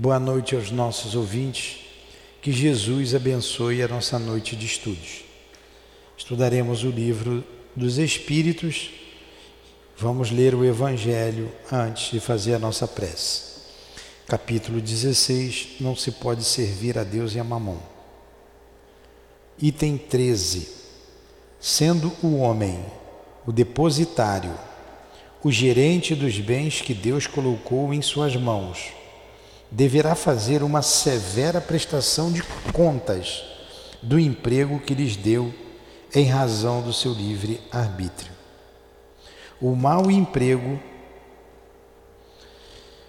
Boa noite aos nossos ouvintes. Que Jesus abençoe a nossa noite de estudos. Estudaremos o livro dos Espíritos. Vamos ler o Evangelho antes de fazer a nossa prece. Capítulo 16: Não se pode servir a Deus e a mamão. Item 13. Sendo o homem o depositário, o gerente dos bens que Deus colocou em suas mãos, deverá fazer uma severa prestação de contas do emprego que lhes deu em razão do seu livre arbítrio. O mau emprego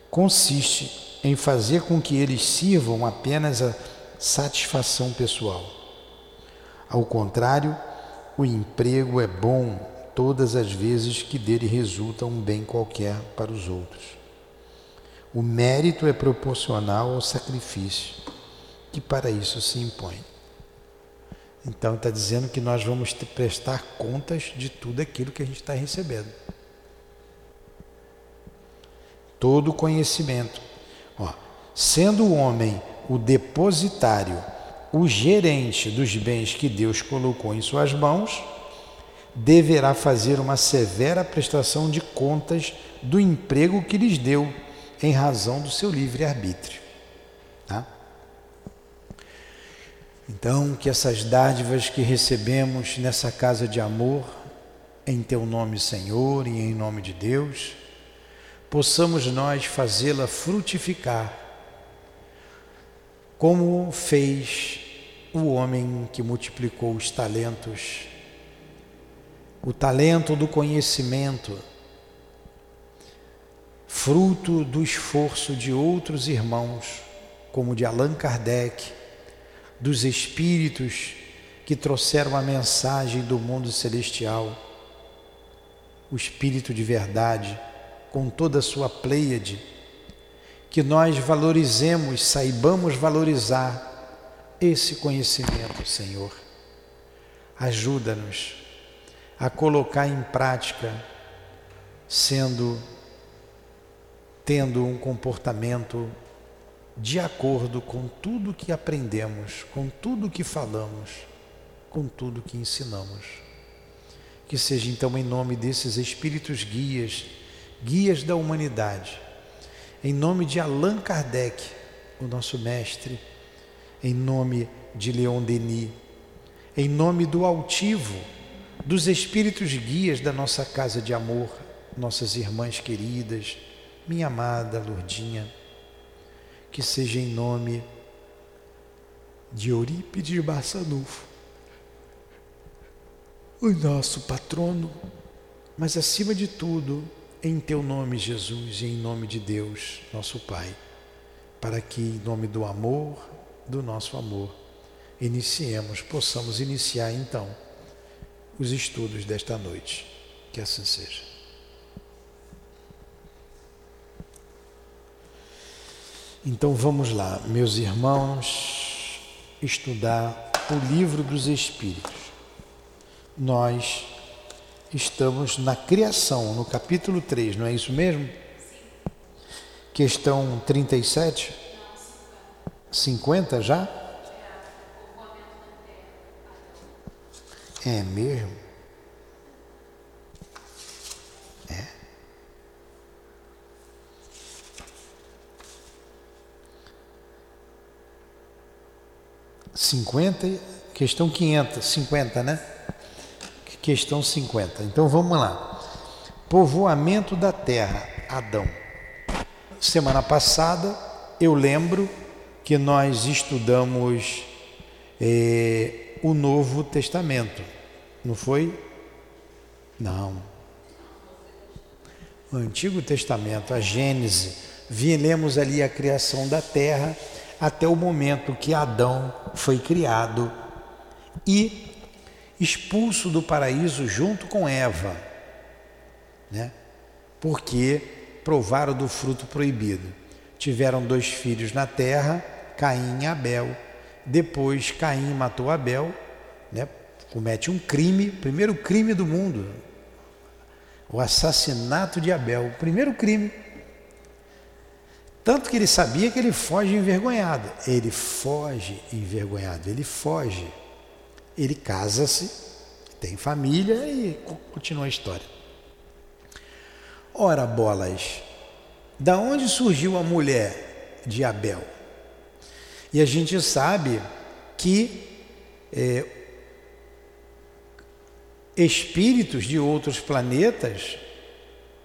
consiste em fazer com que eles sirvam apenas a satisfação pessoal. Ao contrário, o emprego é bom todas as vezes que dele resulta um bem qualquer para os outros. O mérito é proporcional ao sacrifício que para isso se impõe. Então está dizendo que nós vamos prestar contas de tudo aquilo que a gente está recebendo. Todo conhecimento. Ó, sendo o homem o depositário, o gerente dos bens que Deus colocou em suas mãos, deverá fazer uma severa prestação de contas do emprego que lhes deu em razão do seu livre-arbítrio. Tá? Então, que essas dádivas que recebemos nessa casa de amor, em Teu nome, Senhor, e em nome de Deus, possamos nós fazê-la frutificar, como fez o homem que multiplicou os talentos, o talento do conhecimento fruto do esforço de outros irmãos, como de Allan Kardec, dos espíritos que trouxeram a mensagem do mundo celestial, o espírito de verdade, com toda a sua pleiade, que nós valorizemos, saibamos valorizar esse conhecimento, Senhor. Ajuda-nos a colocar em prática, sendo tendo um comportamento de acordo com tudo que aprendemos, com tudo que falamos, com tudo que ensinamos. Que seja então em nome desses espíritos guias, guias da humanidade, em nome de Allan Kardec, o nosso mestre, em nome de Leon Denis, em nome do altivo, dos espíritos guias da nossa casa de amor, nossas irmãs queridas, minha amada Lourdinha, que seja em nome de Eurípides Bassanufo, o nosso patrono, mas acima de tudo, em teu nome, Jesus, e em nome de Deus, nosso Pai, para que, em nome do amor, do nosso amor, iniciemos, possamos iniciar então os estudos desta noite. Que assim seja. Então vamos lá, meus irmãos, estudar o livro dos Espíritos. Nós estamos na criação, no capítulo 3, não é isso mesmo? Questão 37? 50 já? É mesmo? 50, questão 500, 50, né? Questão 50. Então vamos lá. Povoamento da terra, Adão. Semana passada eu lembro que nós estudamos eh, o Novo Testamento, não foi? Não. O Antigo Testamento, a Gênese, lemos ali a criação da terra até o momento que Adão foi criado e expulso do paraíso junto com Eva, né? porque provaram do fruto proibido. Tiveram dois filhos na terra, Caim e Abel. Depois Caim matou Abel, né? comete um crime, primeiro crime do mundo, o assassinato de Abel, primeiro crime Tanto que ele sabia que ele foge envergonhado. Ele foge envergonhado, ele foge. Ele casa-se, tem família e continua a história. Ora, bolas, da onde surgiu a mulher de Abel? E a gente sabe que é, espíritos de outros planetas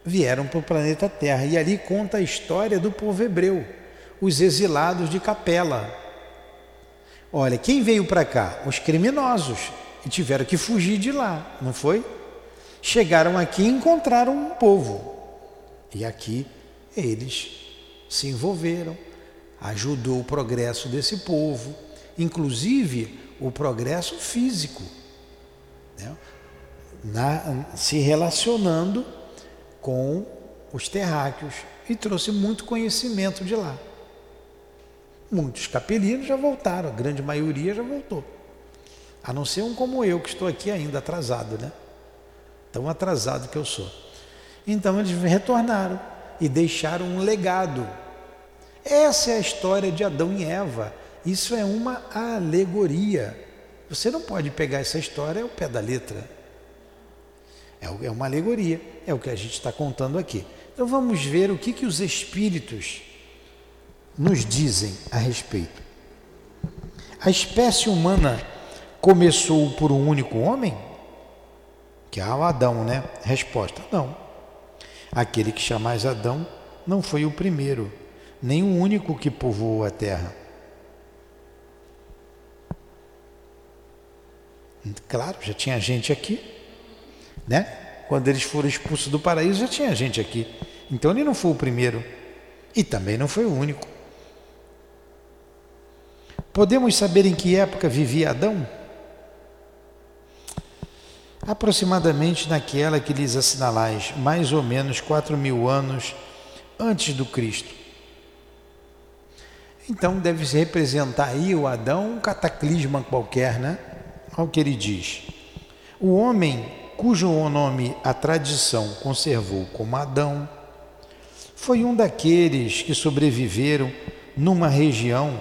vieram para o planeta Terra. E ali conta a história do povo hebreu, os exilados de Capela. Olha, quem veio para cá? Os criminosos. E tiveram que fugir de lá, não foi? Chegaram aqui e encontraram um povo. E aqui eles se envolveram, ajudou o progresso desse povo, inclusive o progresso físico, né? Na, se relacionando com os terráqueos e trouxe muito conhecimento de lá. Muitos capelinos já voltaram, a grande maioria já voltou. A não ser um como eu, que estou aqui ainda atrasado, né? Tão atrasado que eu sou. Então eles retornaram e deixaram um legado. Essa é a história de Adão e Eva. Isso é uma alegoria. Você não pode pegar essa história ao pé da letra. É, é uma alegoria, é o que a gente está contando aqui. Então vamos ver o que, que os espíritos nos dizem a respeito. A espécie humana começou por um único homem? Que é o Adão, né? Resposta: não. Aquele que chamais Adão não foi o primeiro, nem o único que povoou a terra. Claro, já tinha gente aqui. Né? Quando eles foram expulsos do paraíso já tinha gente aqui. Então ele não foi o primeiro e também não foi o único. Podemos saber em que época vivia Adão? Aproximadamente naquela que lhes assinalais, mais ou menos quatro mil anos antes do Cristo. Então deve se representar aí o Adão um cataclisma qualquer, né? Olha o que ele diz. O homem cujo nome a tradição conservou como Adão, foi um daqueles que sobreviveram numa região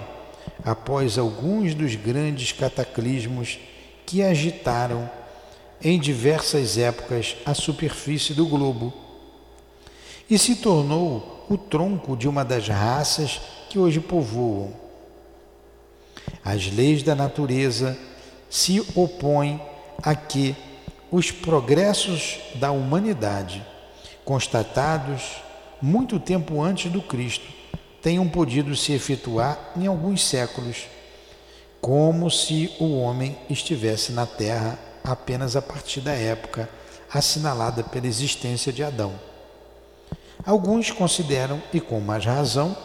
após alguns dos grandes cataclismos que agitaram em diversas épocas a superfície do globo e se tornou o tronco de uma das raças que hoje povoam. As leis da natureza se opõem a que os progressos da humanidade, constatados muito tempo antes do Cristo, tenham podido se efetuar em alguns séculos, como se o homem estivesse na Terra apenas a partir da época assinalada pela existência de Adão. Alguns consideram, e com mais razão,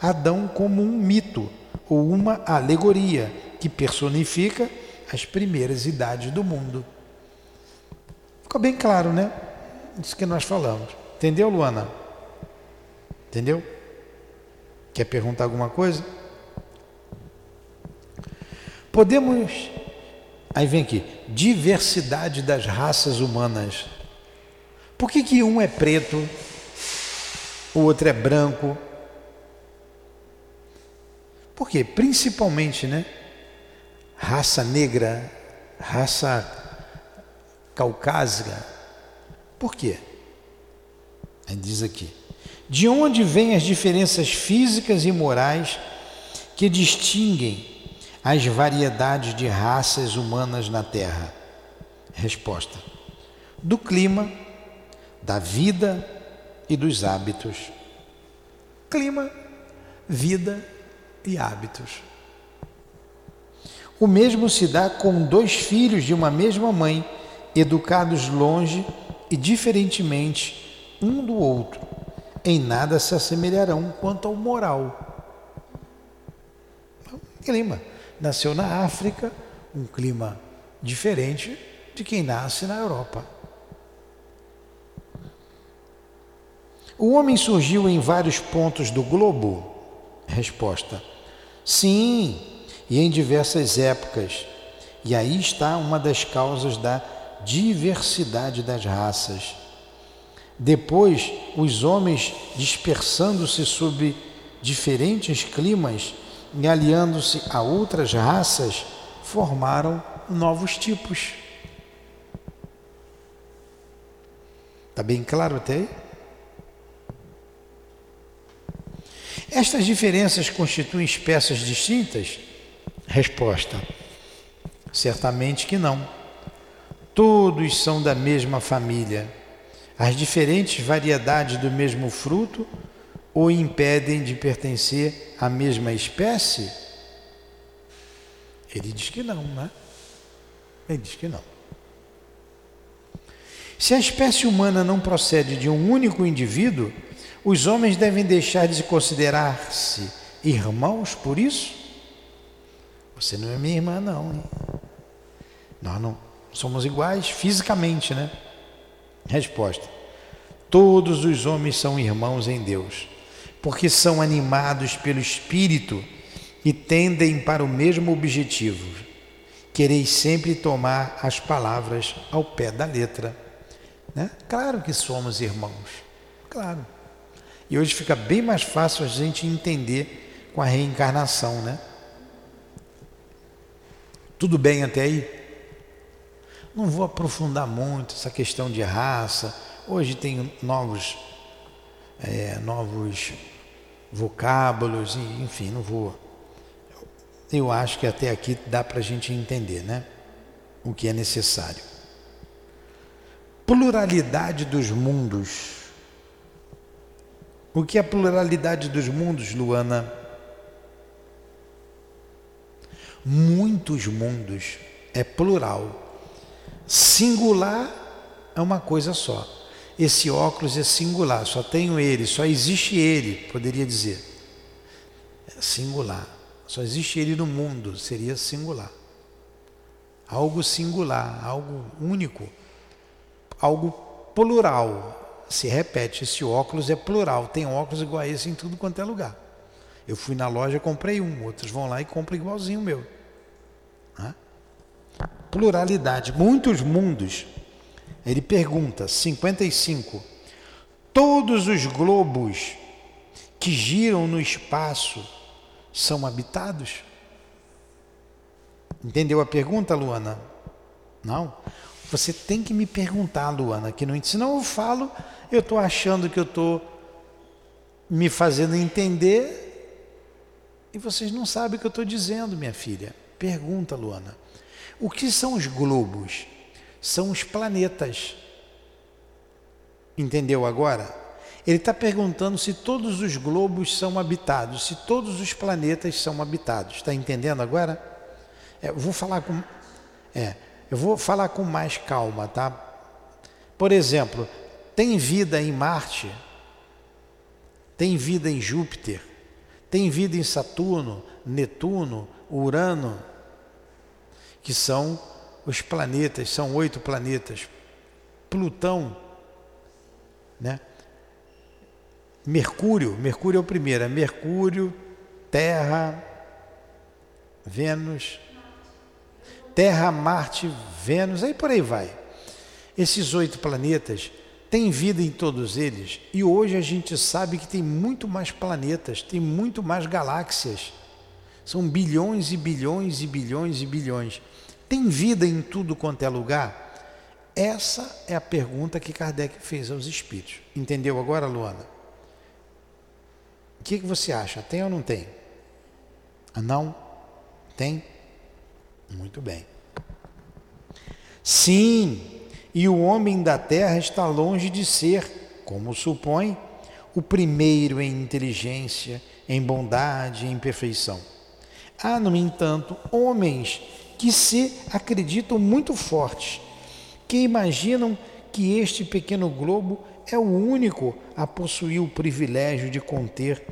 Adão como um mito ou uma alegoria que personifica as primeiras idades do mundo. Ficou bem claro, né? Isso que nós falamos. Entendeu, Luana? Entendeu? Quer perguntar alguma coisa? Podemos. Aí vem aqui: diversidade das raças humanas. Por que, que um é preto, o outro é branco? Por quê? Principalmente, né? Raça negra, raça caucásica. Por quê? Ele diz aqui: de onde vêm as diferenças físicas e morais que distinguem as variedades de raças humanas na Terra? Resposta: do clima, da vida e dos hábitos. Clima, vida e hábitos. O mesmo se dá com dois filhos de uma mesma mãe educados longe e diferentemente um do outro, em nada se assemelharão quanto ao moral. Um clima. Nasceu na África, um clima diferente de quem nasce na Europa. O homem surgiu em vários pontos do globo? Resposta: Sim, e em diversas épocas. E aí está uma das causas da diversidade das raças. Depois, os homens dispersando-se sob diferentes climas e aliando-se a outras raças, formaram novos tipos. Está bem claro até aí? Estas diferenças constituem espécies distintas? Resposta: certamente que não. Todos são da mesma família. As diferentes variedades do mesmo fruto o impedem de pertencer à mesma espécie? Ele diz que não, né? Ele diz que não. Se a espécie humana não procede de um único indivíduo, os homens devem deixar de considerar-se irmãos por isso? Você não é minha irmã, não. Hein? Nós não somos iguais fisicamente, né? Resposta: Todos os homens são irmãos em Deus, porque são animados pelo Espírito e tendem para o mesmo objetivo. Quereis sempre tomar as palavras ao pé da letra. Né? Claro que somos irmãos, claro. E hoje fica bem mais fácil a gente entender com a reencarnação, né? Tudo bem até aí? Não vou aprofundar muito essa questão de raça. Hoje tem novos, é, novos vocábulos, enfim, não vou. Eu acho que até aqui dá para a gente entender, né? O que é necessário. Pluralidade dos mundos. O que é a pluralidade dos mundos, Luana? Muitos mundos é plural. Singular é uma coisa só. Esse óculos é singular, só tenho ele, só existe ele, poderia dizer. É singular. Só existe ele no mundo, seria singular. Algo singular, algo único, algo plural, se repete. Esse óculos é plural, tem óculos igual a esse em tudo quanto é lugar. Eu fui na loja, comprei um, outros vão lá e compram igualzinho o meu. Pluralidade, muitos mundos. Ele pergunta, 55. Todos os globos que giram no espaço são habitados? Entendeu a pergunta, Luana? Não? Você tem que me perguntar, Luana, que não, senão eu falo eu estou achando que eu estou me fazendo entender e vocês não sabem o que eu estou dizendo, minha filha. Pergunta, Luana. O que são os globos? São os planetas. Entendeu agora? Ele está perguntando se todos os globos são habitados, se todos os planetas são habitados. Está entendendo agora? É, eu vou falar com, é, eu vou falar com mais calma, tá? Por exemplo, tem vida em Marte, tem vida em Júpiter, tem vida em Saturno, Netuno, Urano, que são os planetas, são oito planetas. Plutão, né? Mercúrio, Mercúrio é o primeiro, é Mercúrio, Terra, Vênus, Terra, Marte, Vênus, aí por aí vai. Esses oito planetas tem vida em todos eles. E hoje a gente sabe que tem muito mais planetas, tem muito mais galáxias. São bilhões e bilhões e bilhões e bilhões. Tem vida em tudo quanto é lugar? Essa é a pergunta que Kardec fez aos espíritos. Entendeu agora, Luana? O que, que você acha? Tem ou não tem? Ah, não? Tem? Muito bem. Sim, e o homem da terra está longe de ser, como supõe, o primeiro em inteligência, em bondade, em perfeição. Há, no entanto, homens que se acreditam muito fortes, que imaginam que este pequeno globo é o único a possuir o privilégio de conter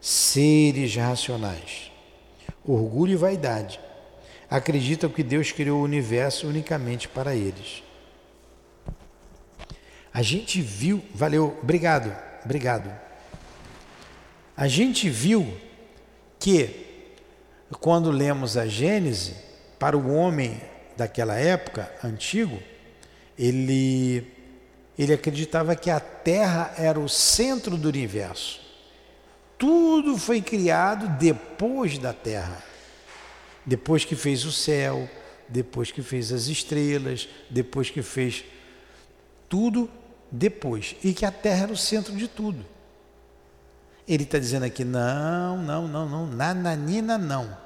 seres racionais. Orgulho e vaidade. Acreditam que Deus criou o universo unicamente para eles. A gente viu, valeu, obrigado, obrigado. A gente viu que quando lemos a Gênese, para o homem daquela época, antigo, ele, ele acreditava que a Terra era o centro do universo. Tudo foi criado depois da terra. Depois que fez o céu, depois que fez as estrelas, depois que fez tudo depois. E que a terra era o centro de tudo. Ele está dizendo aqui: não, não, não, não, nananina não.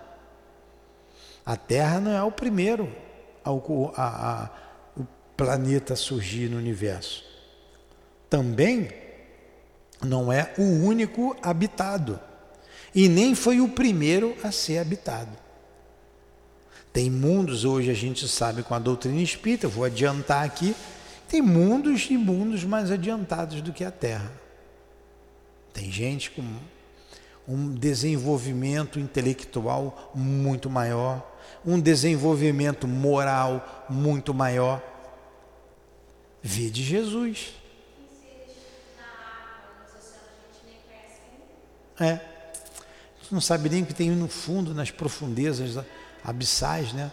A terra não é o primeiro ao, a, a, o planeta surgir no universo. Também não é o único habitado. E nem foi o primeiro a ser habitado. Tem mundos, hoje a gente sabe com a doutrina espírita, vou adiantar aqui, tem mundos e mundos mais adiantados do que a Terra. Tem gente com um desenvolvimento intelectual muito maior, um desenvolvimento moral muito maior. Vê de Jesus. É. Não sabe nem o que tem no fundo, nas profundezas abissais, né?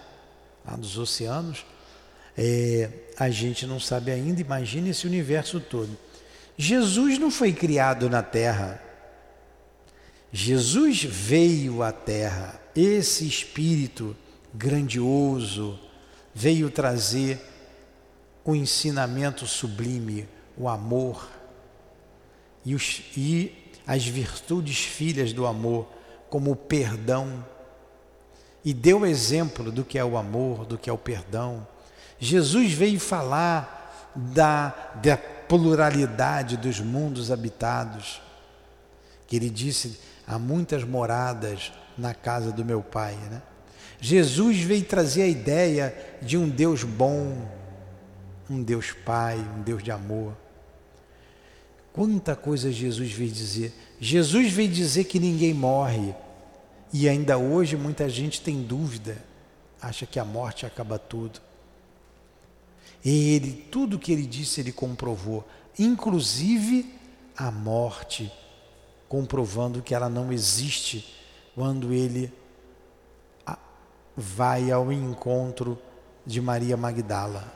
Lá dos oceanos. É, a gente não sabe ainda, imagine esse universo todo. Jesus não foi criado na terra. Jesus veio à terra. Esse espírito grandioso veio trazer o ensinamento sublime, o amor e, os, e as virtudes filhas do amor, como o perdão e deu exemplo do que é o amor, do que é o perdão. Jesus veio falar da, da pluralidade dos mundos habitados, que ele disse: há muitas moradas na casa do meu Pai. Né? Jesus veio trazer a ideia de um Deus bom, um Deus Pai, um Deus de amor. Quanta coisa Jesus veio dizer. Jesus veio dizer que ninguém morre. E ainda hoje muita gente tem dúvida, acha que a morte acaba tudo. E ele, tudo que ele disse, ele comprovou, inclusive a morte, comprovando que ela não existe quando ele vai ao encontro de Maria Magdala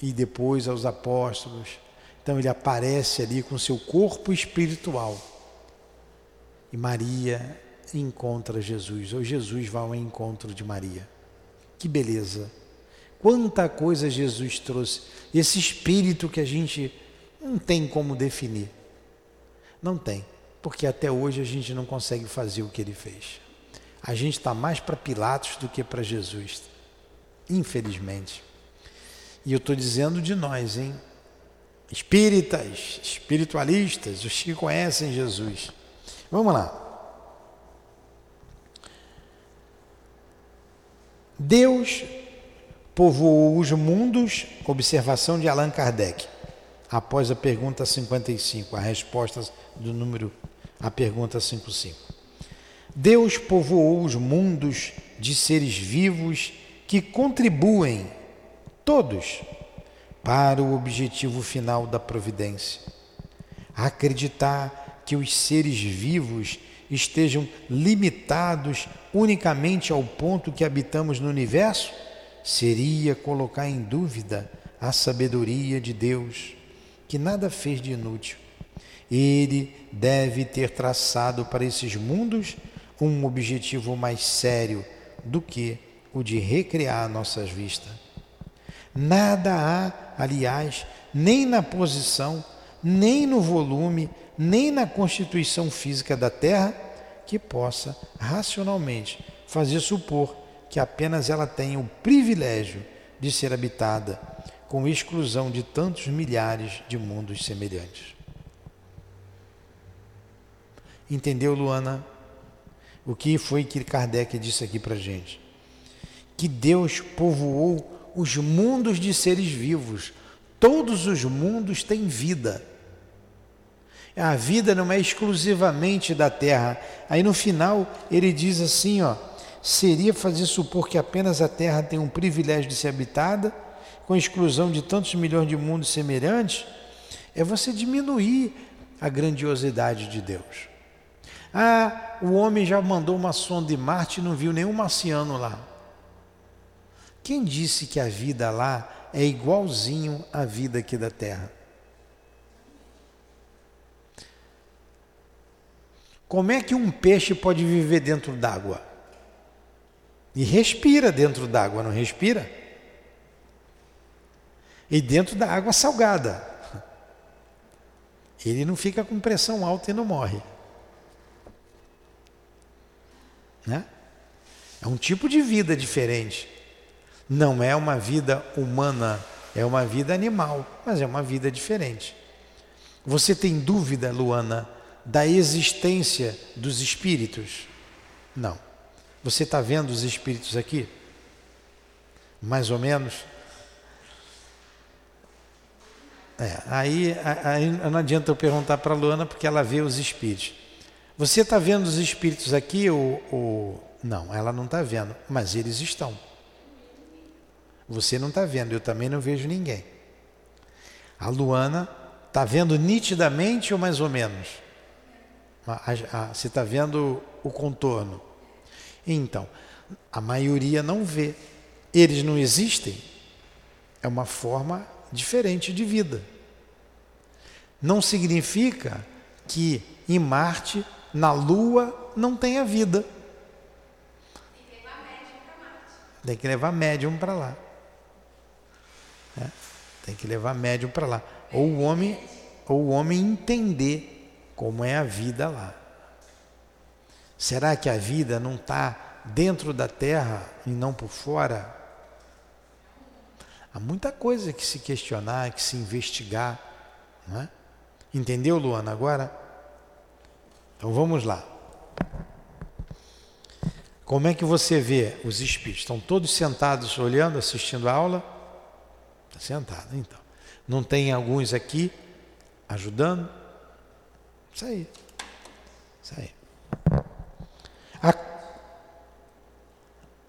e depois aos apóstolos. Então ele aparece ali com seu corpo espiritual. E Maria encontra Jesus, ou Jesus vai ao encontro de Maria. Que beleza! Quanta coisa Jesus trouxe, esse espírito que a gente não tem como definir. Não tem, porque até hoje a gente não consegue fazer o que ele fez. A gente está mais para Pilatos do que para Jesus, infelizmente. E eu estou dizendo de nós, hein? Espíritas, espiritualistas, os que conhecem Jesus. Vamos lá. Deus povoou os mundos, observação de Allan Kardec, após a pergunta 55, a resposta do número, a pergunta 55. Deus povoou os mundos de seres vivos que contribuem, todos, para o objetivo final da providência. Acreditar que os seres vivos estejam limitados unicamente ao ponto que habitamos no universo, seria colocar em dúvida a sabedoria de Deus, que nada fez de inútil. Ele deve ter traçado para esses mundos um objetivo mais sério do que o de recriar nossas vistas. Nada há, aliás, nem na posição, nem no volume, nem na constituição física da Terra que possa racionalmente fazer supor que apenas ela tenha o privilégio de ser habitada, com exclusão de tantos milhares de mundos semelhantes. Entendeu, Luana? O que foi que Kardec disse aqui para gente? Que Deus povoou os mundos de seres vivos. Todos os mundos têm vida. A vida não é exclusivamente da terra. Aí no final ele diz assim, ó, seria fazer supor que apenas a terra tem um privilégio de ser habitada, com exclusão de tantos milhões de mundos semelhantes, é você diminuir a grandiosidade de Deus. Ah, o homem já mandou uma sonda de Marte e não viu nenhum marciano lá. Quem disse que a vida lá é igualzinho à vida aqui da Terra? Como é que um peixe pode viver dentro d'água? E respira dentro d'água, não respira? E dentro da água salgada. Ele não fica com pressão alta e não morre. Né? É um tipo de vida diferente. Não é uma vida humana, é uma vida animal, mas é uma vida diferente. Você tem dúvida, Luana, da existência dos espíritos? Não. Você está vendo os espíritos aqui? Mais ou menos? É, aí, aí não adianta eu perguntar para a Luana porque ela vê os espíritos. Você está vendo os espíritos aqui ou, ou... Não, ela não está vendo, mas eles estão. Você não está vendo, eu também não vejo ninguém. A Luana está vendo nitidamente ou mais ou menos? Você está vendo o contorno. Então, a maioria não vê. Eles não existem. É uma forma diferente de vida. Não significa que em Marte, na Lua, não tenha vida. Tem que levar médium para lá. É, tem que levar médium para lá. Ou o homem, ou o homem entender como é a vida lá. Será que a vida não está dentro da terra e não por fora? Há muita coisa que se questionar, que se investigar. Não é? Entendeu, Luana, agora? Então vamos lá. Como é que você vê os espíritos? Estão todos sentados olhando, assistindo a aula? Está sentado, então. Não tem alguns aqui ajudando? Isso aí. Isso aí.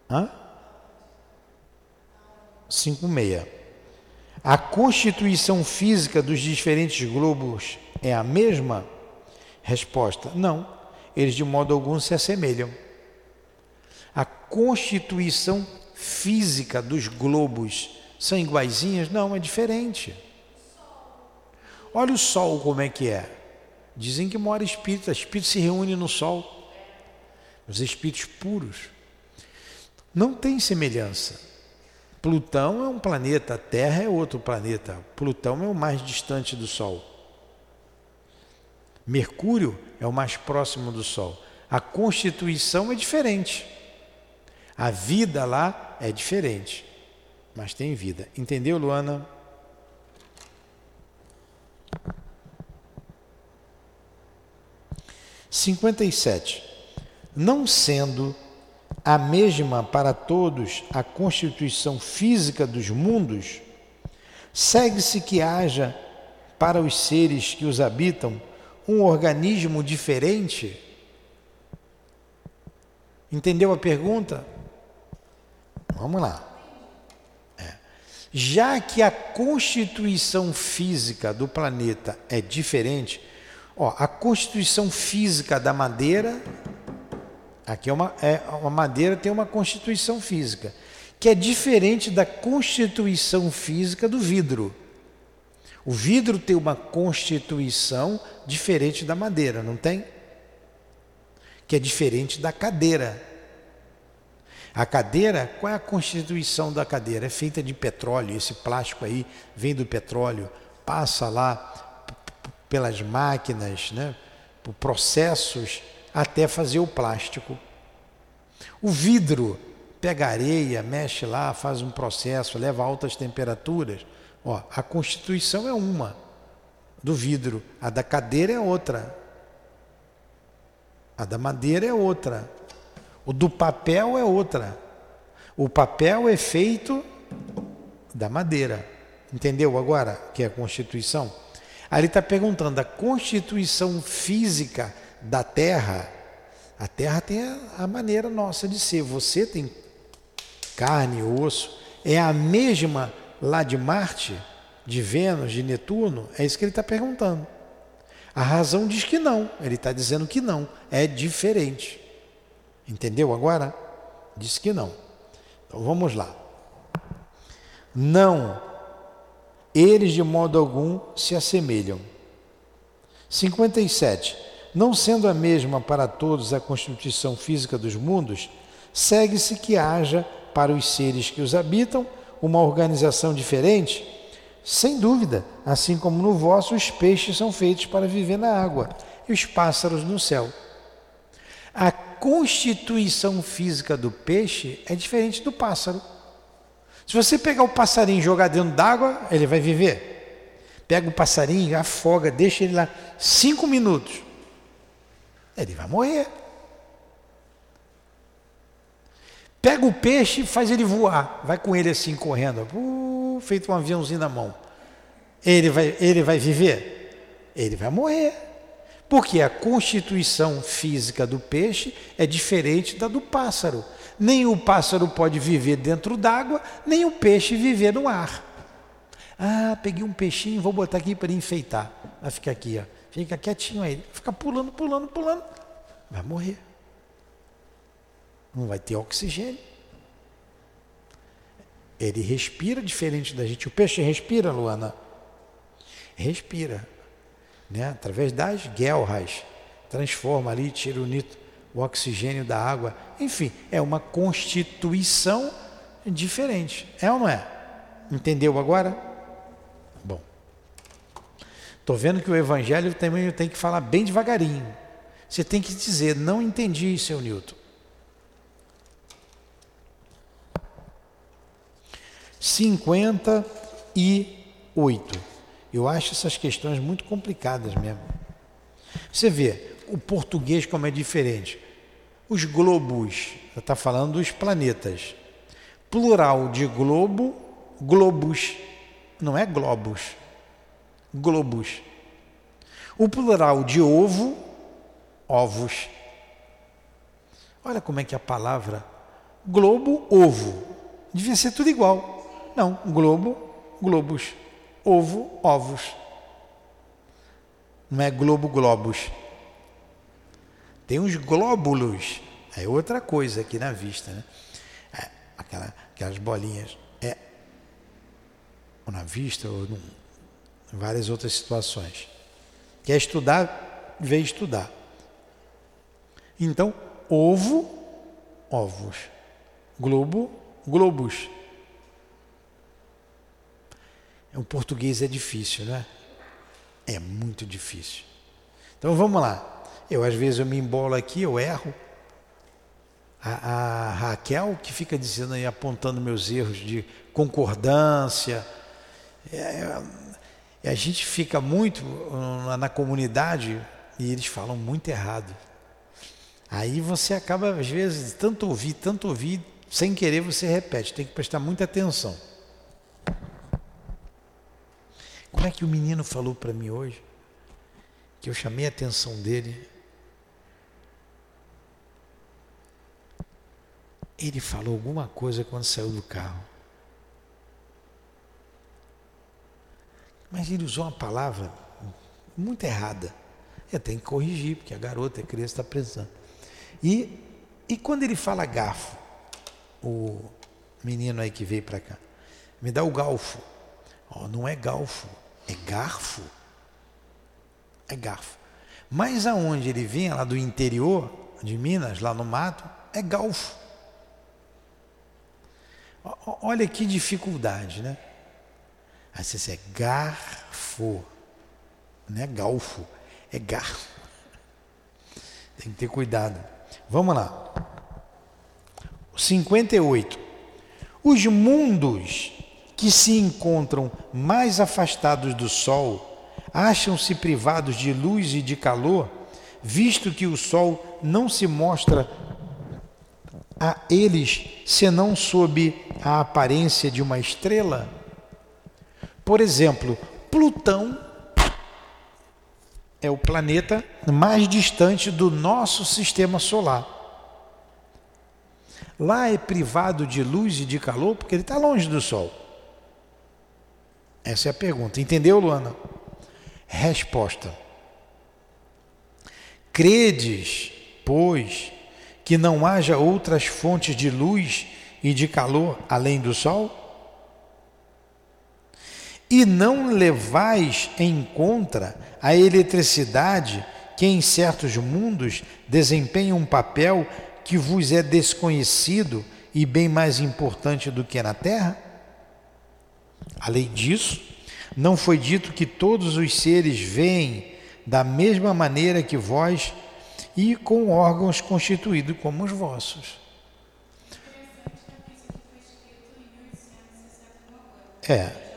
Hã? 5,6. A constituição física dos diferentes globos é a mesma? Resposta: não. Eles de modo algum se assemelham. A constituição física dos globos são iguaizinhas? Não, é diferente. Olha o Sol como é que é. Dizem que mora espírito, espírito se reúne no Sol. Os espíritos puros. Não tem semelhança. Plutão é um planeta, a Terra é outro planeta. Plutão é o mais distante do Sol. Mercúrio é o mais próximo do Sol. A constituição é diferente. A vida lá é diferente. Mas tem vida. Entendeu, Luana? Cinquenta e sete. Não sendo a mesma para todos a constituição física dos mundos, segue-se que haja para os seres que os habitam um organismo diferente? Entendeu a pergunta? Vamos lá. É. Já que a constituição física do planeta é diferente, ó, a constituição física da madeira Aqui é uma, é, uma madeira tem uma constituição física, que é diferente da constituição física do vidro. O vidro tem uma constituição diferente da madeira, não tem? Que é diferente da cadeira. A cadeira, qual é a constituição da cadeira? É feita de petróleo, esse plástico aí vem do petróleo, passa lá pelas máquinas, né, por processos até fazer o plástico. O vidro pega areia, mexe lá, faz um processo, leva a altas temperaturas. Ó, a constituição é uma do vidro, a da cadeira é outra. A da madeira é outra. O do papel é outra. O papel é feito da madeira. Entendeu agora que é a constituição? Aí ele está perguntando: a constituição física da terra, a terra tem a, maneira nossa de ser. Você tem carne, osso. É a mesma lá de Marte, de Vênus, de Netuno? É isso que ele está perguntando. A razão diz que não. Ele está dizendo que não. É diferente. Entendeu agora? Diz que não. Então vamos lá. Não, eles de modo algum se assemelham. 57. Não sendo a mesma para todos a constituição física dos mundos, segue-se que haja para os seres que os habitam uma organização diferente? Sem dúvida, assim como no vosso, os peixes são feitos para viver na água e os pássaros no céu. A constituição física do peixe é diferente do pássaro. Se você pegar o passarinho e jogar dentro d'água, ele vai viver. Pega o passarinho, afoga, deixa ele lá cinco minutos. Ele vai morrer. Pega o peixe e faz ele voar. Vai com ele assim correndo, uh, feito um aviãozinho na mão. Ele vai, ele vai viver? Ele vai morrer. Porque a constituição física do peixe é diferente da do pássaro. Nem o pássaro pode viver dentro d'água, nem o peixe viver no ar. Ah, peguei um peixinho, vou botar aqui para enfeitar. Vai ficar aqui, ó. Fica quietinho aí. Fica pulando, pulando, pulando. Vai morrer. Não vai ter oxigênio. Ele respira diferente da gente. O peixe respira, Luana? Respira né? através das guelras, transforma ali, tira o, nitro, o oxigênio da água. Enfim, é uma constituição diferente. É ou não é? Entendeu agora? Estou vendo que o evangelho também tem que falar bem devagarinho. Você tem que dizer, não entendi, seu Newton. Cinquenta e oito. Eu acho essas questões muito complicadas mesmo. Você vê o português como é diferente. Os globos, está falando dos planetas. Plural de globo, globos. Não é globos. Globos. O plural de ovo, ovos. Olha como é que a palavra globo, ovo. Devia ser tudo igual. Não, globo, globos ovo, ovos. Não é globo, globos. Tem uns glóbulos, é outra coisa aqui na vista, né? É, aquela, aquelas bolinhas. É ou na vista, ou num, várias outras situações. Quer estudar, vê estudar. Então, ovo, ovos. Globo, globos. O português é difícil, né? É muito difícil. Então vamos lá. Eu às vezes eu me embolo aqui, eu erro. A, a Raquel que fica dizendo aí, apontando meus erros de concordância. É, é, a gente fica muito na, na comunidade e eles falam muito errado. Aí você acaba, às vezes, tanto ouvir, tanto ouvir, sem querer você repete, tem que prestar muita atenção. Como é que o menino falou para mim hoje? Que eu chamei a atenção dele. Ele falou alguma coisa quando saiu do carro. Mas ele usou uma palavra muito errada. Eu tenho que corrigir, porque a garota, a criança está precisando. E, e quando ele fala garfo, o menino aí que veio para cá, me dá o galfo. Oh, não é galfo, é garfo. É garfo. Mas aonde ele vinha, lá do interior de Minas, lá no mato, é galfo. Olha que dificuldade, né? Aí você é garfo. Não é galfo, é garfo. Tem que ter cuidado. Vamos lá. 58. Os mundos que se encontram mais afastados do Sol acham-se privados de luz e de calor, visto que o Sol não se mostra a eles senão sob a aparência de uma estrela? Por exemplo, Plutão é o planeta mais distante do nosso sistema solar. Lá é privado de luz e de calor porque ele está longe do Sol. Essa é a pergunta. Entendeu, Luana? Resposta. Credes, pois, que não haja outras fontes de luz e de calor além do sol? E não levais em conta a eletricidade que em certos mundos desempenham um papel que vos é desconhecido e bem mais importante do que na terra? Além disso, não foi dito que todos os seres veem da mesma maneira que vós e com órgãos constituídos como os vossos. É.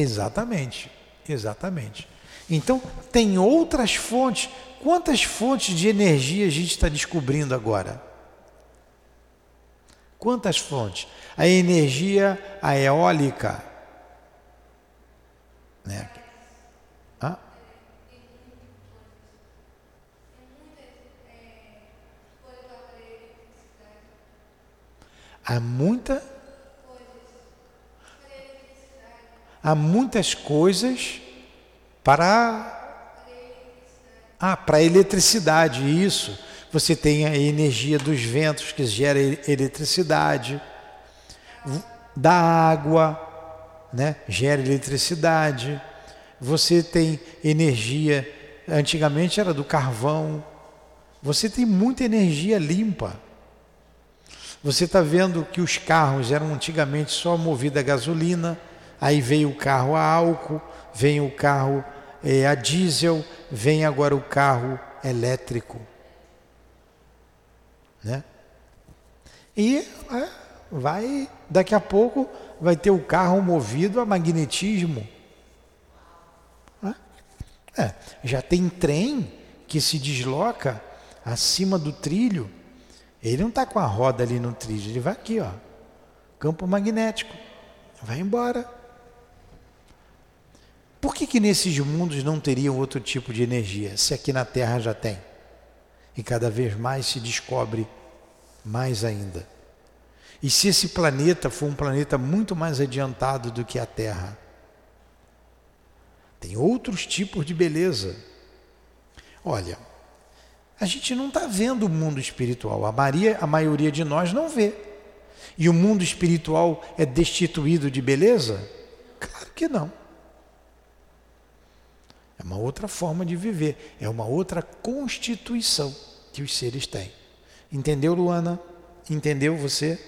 Exatamente, exatamente. Então, tem outras fontes. Quantas fontes de energia a gente está descobrindo agora? Quantas fontes? A energia a eólica. Né? Há muita. Há muitas coisas para. Ah, para a eletricidade, isso. Você tem a energia dos ventos que gera eletricidade, da água, né? gera eletricidade. Você tem energia, antigamente era do carvão. Você tem muita energia limpa. Você está vendo que os carros eram antigamente só movidos a gasolina, aí veio o carro a álcool, vem o carro é, a diesel, vem agora o carro elétrico. Né? E é, vai, daqui a pouco, vai ter o carro movido a magnetismo. Né? É, já tem trem que se desloca acima do trilho ele não está com a roda ali no trilho, ele vai aqui, ó. Campo magnético. Vai embora. Por que, que nesses mundos não teriam outro tipo de energia, se aqui na Terra já tem? E cada vez mais se descobre mais ainda. E se esse planeta for um planeta muito mais adiantado do que a Terra? Tem outros tipos de beleza. Olha, a gente não está vendo o mundo espiritual. A, Maria, a maioria de nós não vê. E o mundo espiritual é destituído de beleza? Claro que não. É uma outra forma de viver, é uma outra constituição que os seres têm. Entendeu, Luana? Entendeu você?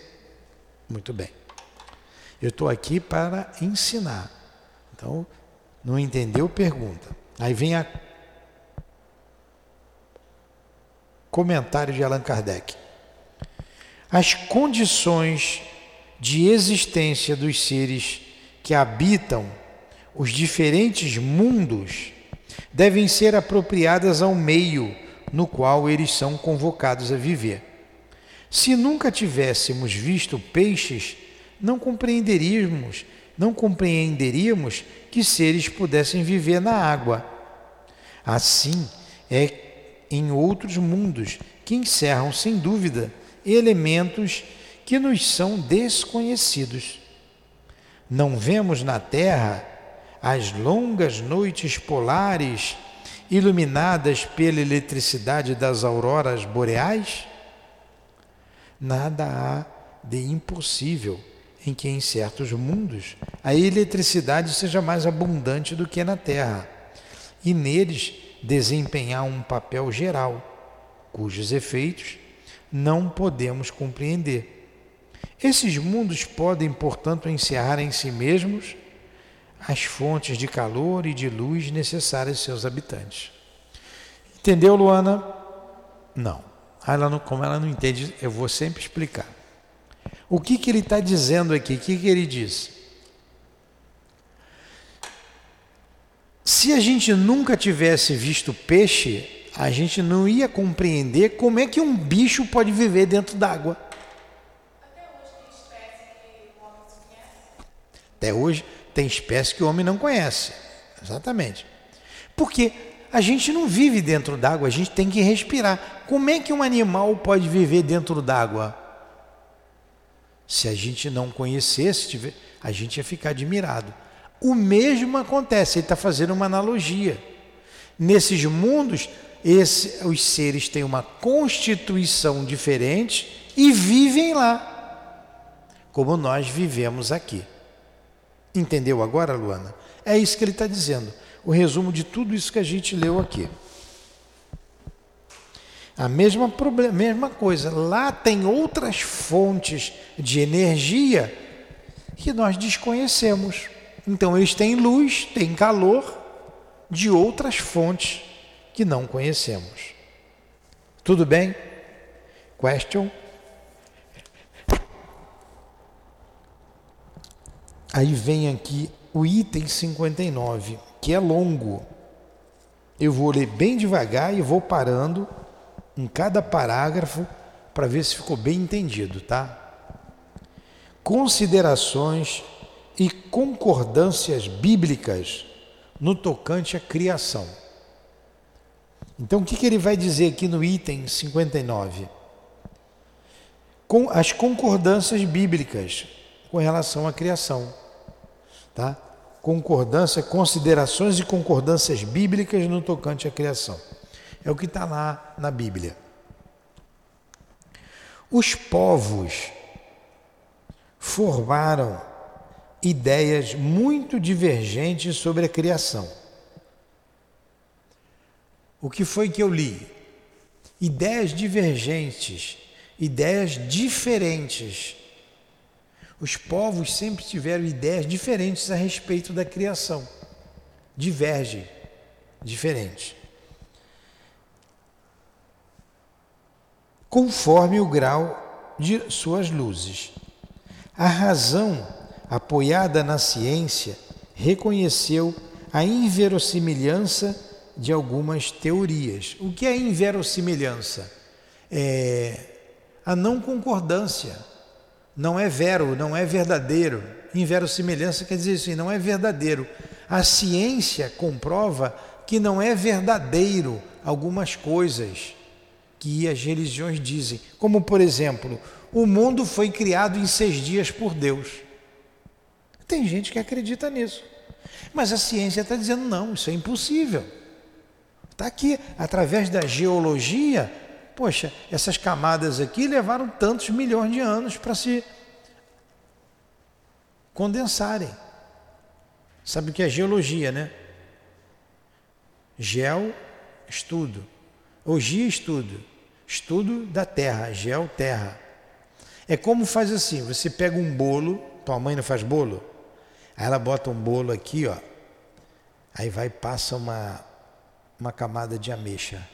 Muito bem. Eu estou aqui para ensinar. Então, não entendeu? Pergunta. Aí vem a Comentário de Allan Kardec. As condições de existência dos seres que habitam os diferentes mundos devem ser apropriadas ao meio no qual eles são convocados a viver. Se nunca tivéssemos visto peixes, não compreenderíamos, não compreenderíamos que seres pudessem viver na água. Assim é em outros mundos que encerram, sem dúvida, elementos que nos são desconhecidos. Não vemos na Terra as longas noites polares iluminadas pela eletricidade das auroras boreais? Nada há de impossível em que em certos mundos a eletricidade seja mais abundante do que na Terra, e neles desempenhar um papel geral, cujos efeitos não podemos compreender. Esses mundos podem, portanto, encerrar em si mesmos as fontes de calor e de luz necessárias aos seus habitantes. Entendeu, Luana? Não. Ela não. Como ela não entende, eu vou sempre explicar. O que, que ele está dizendo aqui? O que, que ele diz? Se a gente nunca tivesse visto peixe, a gente não ia compreender como é que um bicho pode viver dentro d'água. Até hoje tem espécie que o homem não conhece. Exatamente. Porque a gente não vive dentro d'água, a gente tem que respirar. Como é que um animal pode viver dentro d'água? Se a gente não conhecesse, a gente ia ficar admirado. O mesmo acontece, ele está fazendo uma analogia. Nesses mundos, esse, os seres têm uma constituição diferente e vivem lá, como nós vivemos aqui. Entendeu agora, Luana? É isso que ele está dizendo. o resumo de tudo isso que a gente leu aqui. A mesma, mesma coisa, lá tem outras fontes de energia que nós desconhecemos. Então eles têm luz, têm calor de outras fontes que não conhecemos. Tudo bem? Question? Aí vem aqui o item 59, que é longo. Eu vou ler bem devagar e vou parando em cada parágrafo para ver se ficou bem entendido, tá? Considerações e concordâncias bíblicas no tocante à criação. Então, o que, que ele vai dizer aqui no item 59? Com as concordâncias bíblicas com relação à criação. Tá? Concordância, considerações e concordâncias bíblicas no tocante à criação. É o que está lá na Bíblia. Os povos formaram ideias muito divergentes sobre a criação. O que foi que eu li? Ideias divergentes, ideias diferentes. Os povos sempre tiveram ideias diferentes a respeito da criação. Divergem, diferentes. Conforme o grau de suas luzes. A razão, apoiada na ciência, reconheceu a inverossimilhança de algumas teorias. O que é inverossimilhança? É a não concordância. Não é vero, não é verdadeiro. Inverossimilhança quer dizer assim, não é verdadeiro. A ciência comprova que não é verdadeiro algumas coisas que as religiões dizem. Como, por exemplo, o mundo foi criado em seis dias por Deus. Tem gente que acredita nisso. Mas a ciência está dizendo não, isso é impossível. Está aqui, através da geologia, poxa, essas camadas aqui levaram tantos milhões de anos para se condensarem. Sabe o que é geologia, né? Geo, estudo. Ogia, estudo. Estudo da terra, geo, terra. É como faz assim, você pega um bolo, tua mãe não faz bolo? Aí ela bota um bolo aqui, ó. Aí vai passa uma, uma camada de ameixa.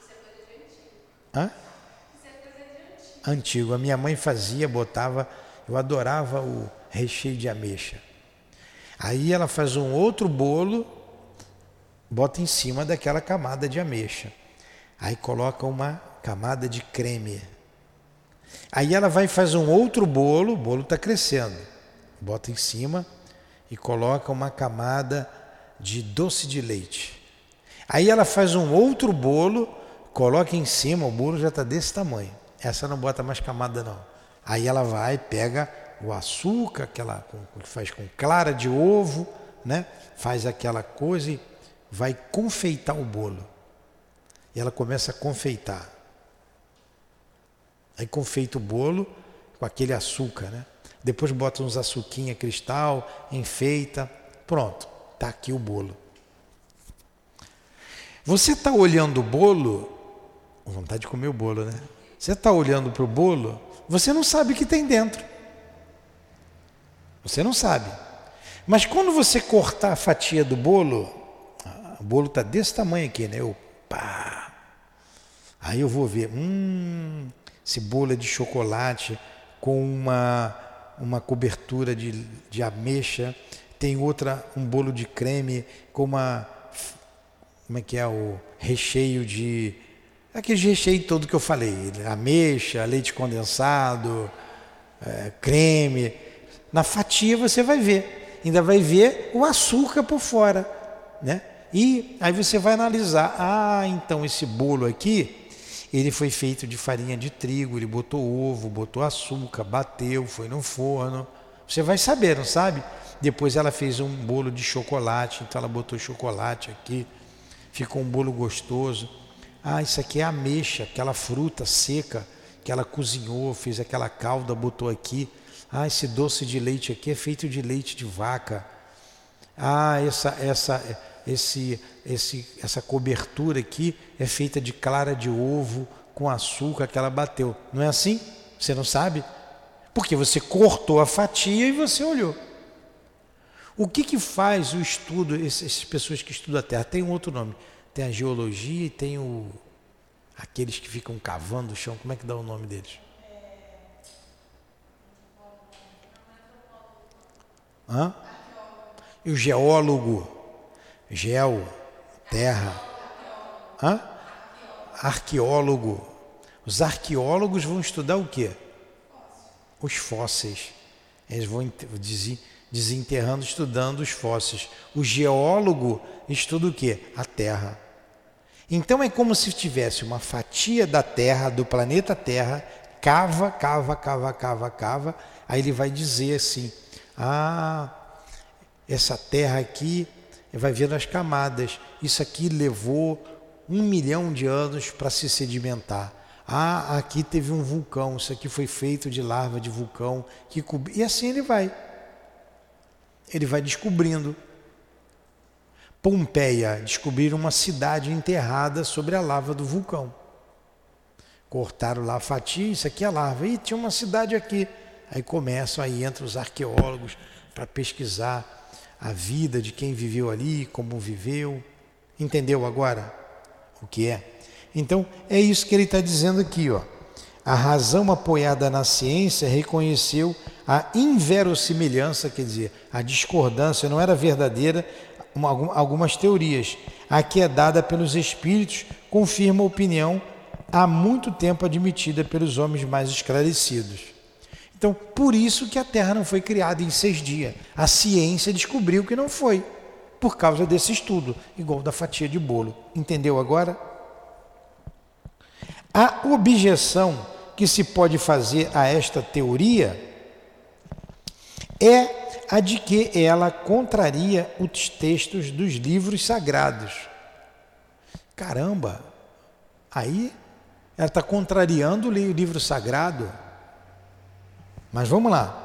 Isso é coisa de antigo. Hã? Antigo. A minha mãe fazia, botava, eu adorava o recheio de ameixa. Aí ela faz um outro bolo, bota em cima daquela camada de ameixa. Aí coloca uma camada de creme. Aí ela vai fazer um outro bolo, o bolo está crescendo. Bota em cima e coloca uma camada de doce de leite. Aí ela faz um outro bolo, coloca em cima, o bolo já está desse tamanho. Essa não bota mais camada não. Aí ela vai, pega o açúcar, que faz com clara de ovo, né? Faz aquela coisa e vai confeitar o bolo. E ela começa a confeitar. Aí confeita o bolo com aquele açúcar, né? Depois bota uns açuquinha cristal, enfeita, pronto, tá aqui o bolo. Você está olhando o bolo, vontade de comer o bolo, né? Você está olhando para o bolo, você não sabe o que tem dentro. Você não sabe. Mas quando você cortar a fatia do bolo, o bolo está desse tamanho aqui, né? Eu, pá. Aí eu vou ver, hum, esse bolo é de chocolate com uma, uma cobertura de, de ameixa, tem outra, um bolo de creme com uma, como é que é, o recheio de, aquele recheio todo que eu falei, ameixa, leite condensado, é, creme, na fatia você vai ver, ainda vai ver o açúcar por fora, né? E aí você vai analisar, ah, então esse bolo aqui, ele foi feito de farinha de trigo, ele botou ovo, botou açúcar, bateu, foi no forno. Você vai saber, não sabe? Depois ela fez um bolo de chocolate, então ela botou chocolate aqui, ficou um bolo gostoso. Ah, isso aqui é ameixa, aquela fruta seca que ela cozinhou, fez aquela calda, botou aqui. Ah, esse doce de leite aqui é feito de leite de vaca. ah, essa, essa, esse, esse, essa cobertura aqui é feita de clara de ovo com açúcar que ela bateu. Não é assim? Você não sabe? Porque você cortou a fatia e você olhou. O que, que faz o estudo, essas pessoas que estudam a Terra? Tem um outro nome. Tem a geologia e tem o, aqueles que ficam cavando o chão. Como é que dá o nome deles? Hã? E o geólogo? Geo, terra. Hã? Arqueólogo. Os arqueólogos vão estudar o quê? Os fósseis. Eles vão desenterrando, estudando os fósseis. O geólogo estuda o quê? A terra. Então é como se tivesse uma fatia da Terra, do planeta Terra, cava, cava, cava, cava, cava. Aí ele vai dizer assim: ah, essa Terra aqui vai vendo as camadas. Isso aqui levou um milhão de anos para se sedimentar. Ah, aqui teve um vulcão, isso aqui foi feito de larva de vulcão que. E assim ele vai. Ele vai descobrindo. Pompeia descobriram uma cidade enterrada sobre a lava do vulcão. Cortaram lá a fatia, isso aqui é a larva. E tinha uma cidade aqui. Aí começam, aí entram os arqueólogos para pesquisar a vida de quem viveu ali, como viveu. Entendeu agora o que é? Então, é isso que ele está dizendo aqui, ó. A razão apoiada na ciência reconheceu a inverossimilhança, quer dizer, a discordância não era verdadeira, uma, algumas teorias. A que é dada pelos espíritos confirma a opinião há muito tempo admitida pelos homens mais esclarecidos. Então, por isso que a Terra não foi criada em seis dias. A ciência descobriu que não foi, por causa desse estudo, igual da fatia de bolo. Entendeu agora? A objeção que se pode fazer a esta teoria é a de que ela contraria os textos dos livros sagrados. Caramba, aí ela está contrariando o livro sagrado. Mas vamos lá.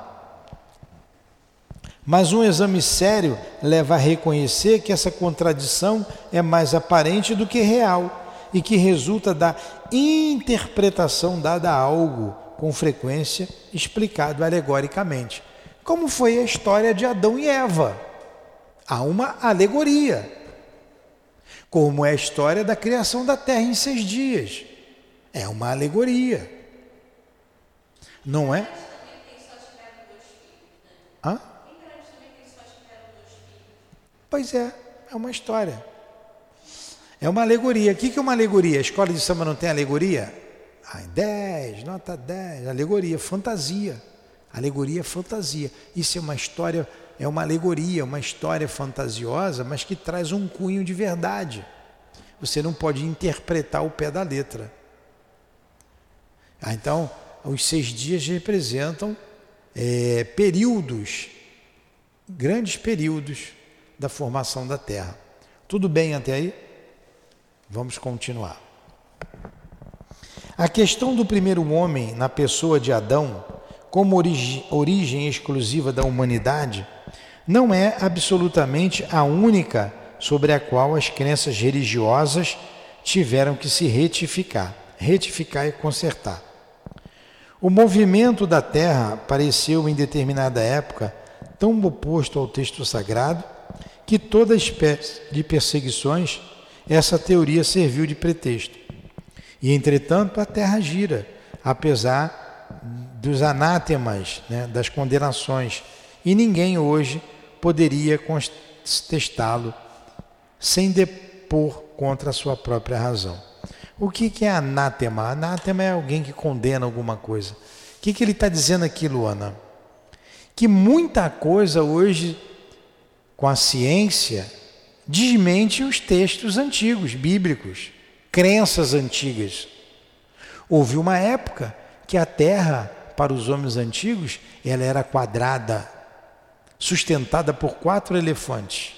Mas um exame sério leva a reconhecer que essa contradição é mais aparente do que real e que resulta da interpretação dada a algo, com frequência explicado alegoricamente. Como foi a história de Adão e Eva? Há uma alegoria. Como é a história da criação da terra em seis dias? É uma alegoria. Não é? Hã? Pois é, é uma história. É uma alegoria. O que é uma alegoria? A escola de samba não tem alegoria? Ai, 10, nota 10. Alegoria, fantasia. Alegoria, fantasia. Isso é uma história, é uma alegoria, uma história fantasiosa, mas que traz um cunho de verdade. Você não pode interpretar o pé da letra. Ah, então, os seis dias representam é, períodos, grandes períodos da formação da Terra. Tudo bem até aí? Vamos continuar. A questão do primeiro homem na pessoa de Adão, como origi origem exclusiva da humanidade, não é absolutamente a única sobre a qual as crenças religiosas tiveram que se retificar, retificar e consertar. O movimento da terra pareceu em determinada época tão oposto ao texto sagrado que toda espécie de perseguições essa teoria serviu de pretexto. E entretanto a terra gira, apesar dos anátemas, né, das condenações, e ninguém hoje poderia contestá-lo sem depor contra a sua própria razão. O que, que é anátema? Anátema é alguém que condena alguma coisa. O que, que ele está dizendo aqui, Luana? Que muita coisa hoje, com a ciência, desmente os textos antigos, bíblicos, crenças antigas. Houve uma época que a terra, para os homens antigos, ela era quadrada, sustentada por quatro elefantes.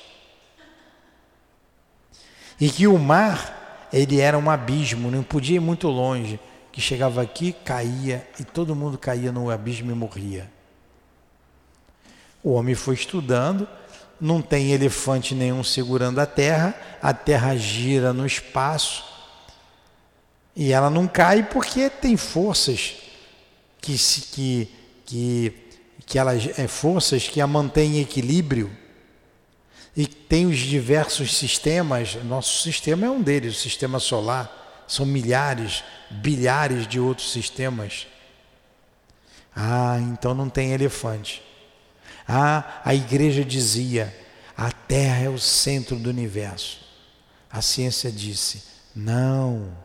E que o mar ele era um abismo, não podia ir muito longe, que chegava aqui, caía e todo mundo caía no abismo e morria. O homem foi estudando, não tem elefante nenhum segurando a Terra, a Terra gira no espaço e ela não cai porque tem forças que que que que elas é forças que a mantêm em equilíbrio e tem os diversos sistemas. Nosso sistema é um deles, o sistema solar. São milhares, bilhares de outros sistemas. Ah, então não tem elefante. Ah, a igreja dizia: a Terra é o centro do universo. A ciência disse: não,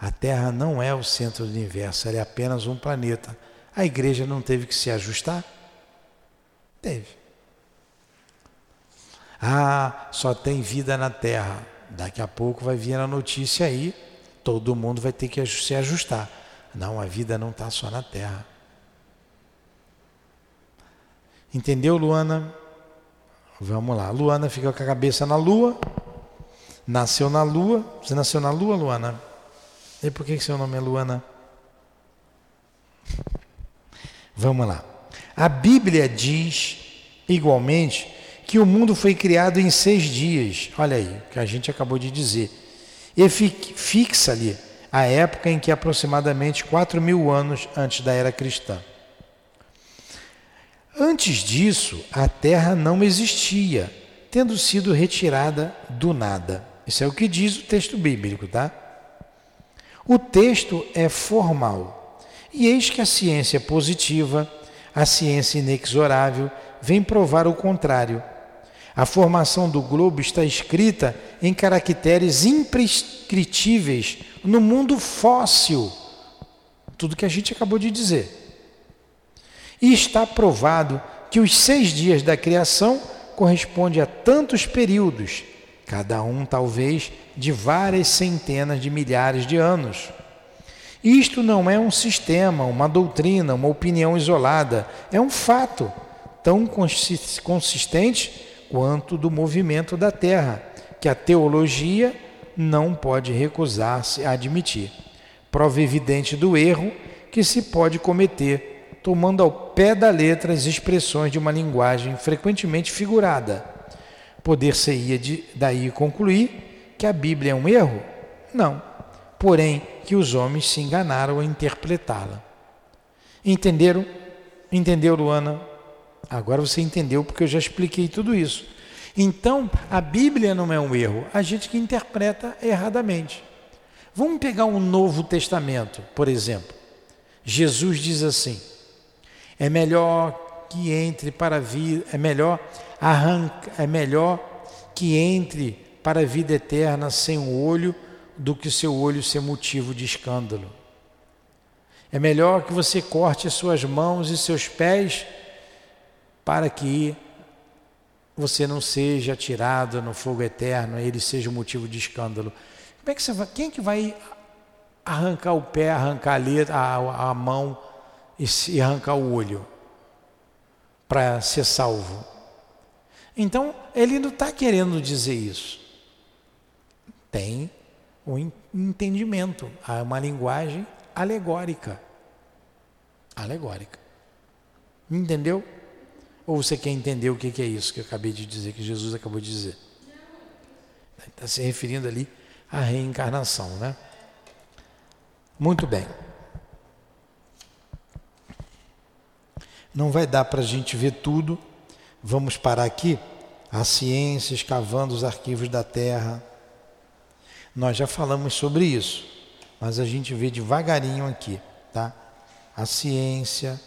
a Terra não é o centro do universo, ela é apenas um planeta. A igreja não teve que se ajustar? Teve. Ah, só tem vida na Terra. Daqui a pouco vai vir a notícia aí, todo mundo vai ter que se ajustar. Não, a vida não está só na Terra. Entendeu, Luana? Vamos lá. Luana fica com a cabeça na Lua. Nasceu na Lua. Você nasceu na Lua, Luana? E por que, seu nome é Luana? Vamos lá. A Bíblia diz, igualmente, que o mundo foi criado em seis dias. Olha aí, que a gente acabou de dizer. E fixa ali a época em que aproximadamente 4 mil anos antes da era cristã. Antes disso, a terra não existia, tendo sido retirada do nada. Isso é o que diz o texto bíblico, tá? O texto é formal. E eis que a ciência positiva, a ciência inexorável, vem provar o contrário. A formação do globo está escrita em caracteres imprescritíveis no mundo fóssil. Tudo que a gente acabou de dizer. E está provado que os seis dias da criação corresponde a tantos períodos, cada um talvez de várias centenas de milhares de anos. Isto não é um sistema, uma doutrina, uma opinião isolada, é um fato tão consistente quanto do movimento da Terra, que a teologia não pode recusar-se a admitir. Prova evidente do erro que se pode cometer tomando ao pé da letra as expressões de uma linguagem frequentemente figurada. Poder-se-ia daí concluir que a Bíblia é um erro? Não, porém que os homens se enganaram ao interpretá-la. Entenderam? Entendeu, Luana? Agora você entendeu porque eu já expliquei tudo isso. Então, a Bíblia não é um erro, a gente que interpreta erradamente. Vamos pegar um Novo Testamento, por exemplo. Jesus diz assim: é melhor que entre para a vida, é melhor arranca, é melhor que entre para a vida eterna sem o olho do que seu olho ser motivo de escândalo. É melhor que você corte suas mãos e seus pés para que você não seja tirado no fogo eterno, ele seja o motivo de escândalo. Como é que você vai, quem é que vai arrancar o pé, arrancar a, a, a mão e se arrancar o olho para ser salvo. Então, ele não está querendo dizer isso. Tem um entendimento, há uma linguagem alegórica. Alegórica. Entendeu? Ou você quer entender o que é isso que eu acabei de dizer, que Jesus acabou de dizer? Está se referindo ali à reencarnação, né? Muito bem. Não vai dar para a gente ver tudo. Vamos parar aqui. A ciência escavando os arquivos da Terra. Nós já falamos sobre isso, mas a gente vê devagarinho aqui, tá? A ciência.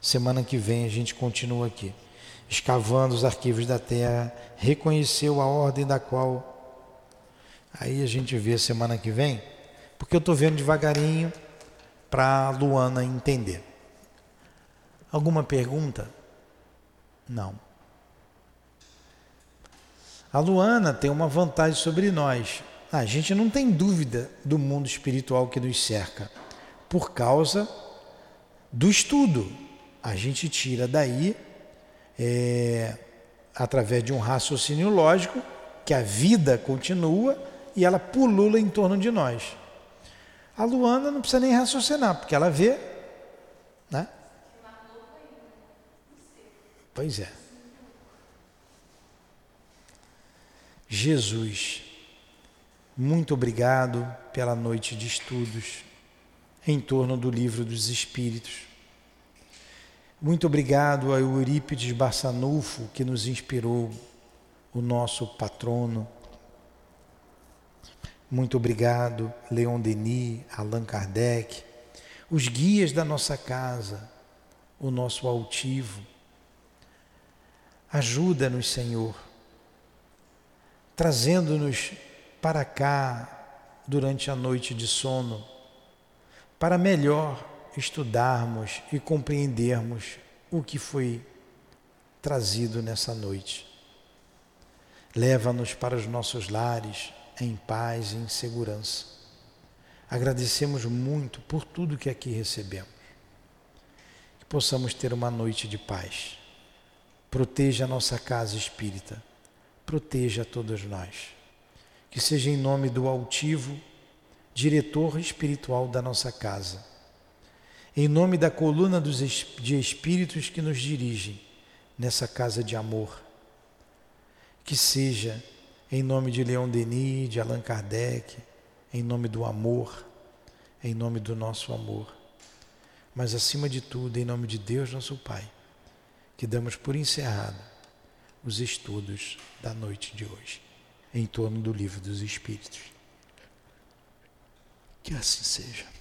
Semana que vem a gente continua aqui. Escavando os arquivos da Terra, reconheceu a ordem da qual. Aí a gente vê semana que vem, porque eu estou vendo devagarinho para a Luana entender. Alguma pergunta? Não. A Luana tem uma vantagem sobre nós. A gente não tem dúvida do mundo espiritual que nos cerca, por causa do estudo. A gente tira daí, é, através de um raciocínio lógico, que a vida continua e ela pulula em torno de nós. A Luana não precisa nem raciocinar, porque ela vê, né? Pois é. Jesus, muito obrigado pela noite de estudos em torno do livro dos Espíritos. Muito obrigado a Eurípides Barçanufo, que nos inspirou, o nosso patrono. Muito obrigado, Leon Denis, Allan Kardec, os guias da nossa casa, o nosso altivo. Ajuda-nos, Senhor, trazendo-nos para cá durante a noite de sono, para melhor estudarmos e compreendermos o que foi trazido nessa noite. Leva-nos para os nossos lares em paz e em segurança. Agradecemos muito por tudo que aqui recebemos. Que possamos ter uma noite de paz. Proteja a nossa casa espírita. Proteja a todos nós. Que seja em nome do altivo, diretor espiritual da nossa casa. Em nome da coluna dos, de espíritos que nos dirigem nessa casa de amor. Que seja em nome de Leon Denis, de Allan Kardec, em nome do amor, em nome do nosso amor. Mas acima de tudo, em nome de Deus, nosso Pai, que damos por encerrado os estudos da noite de hoje, em torno do livro dos Espíritos. Que assim seja.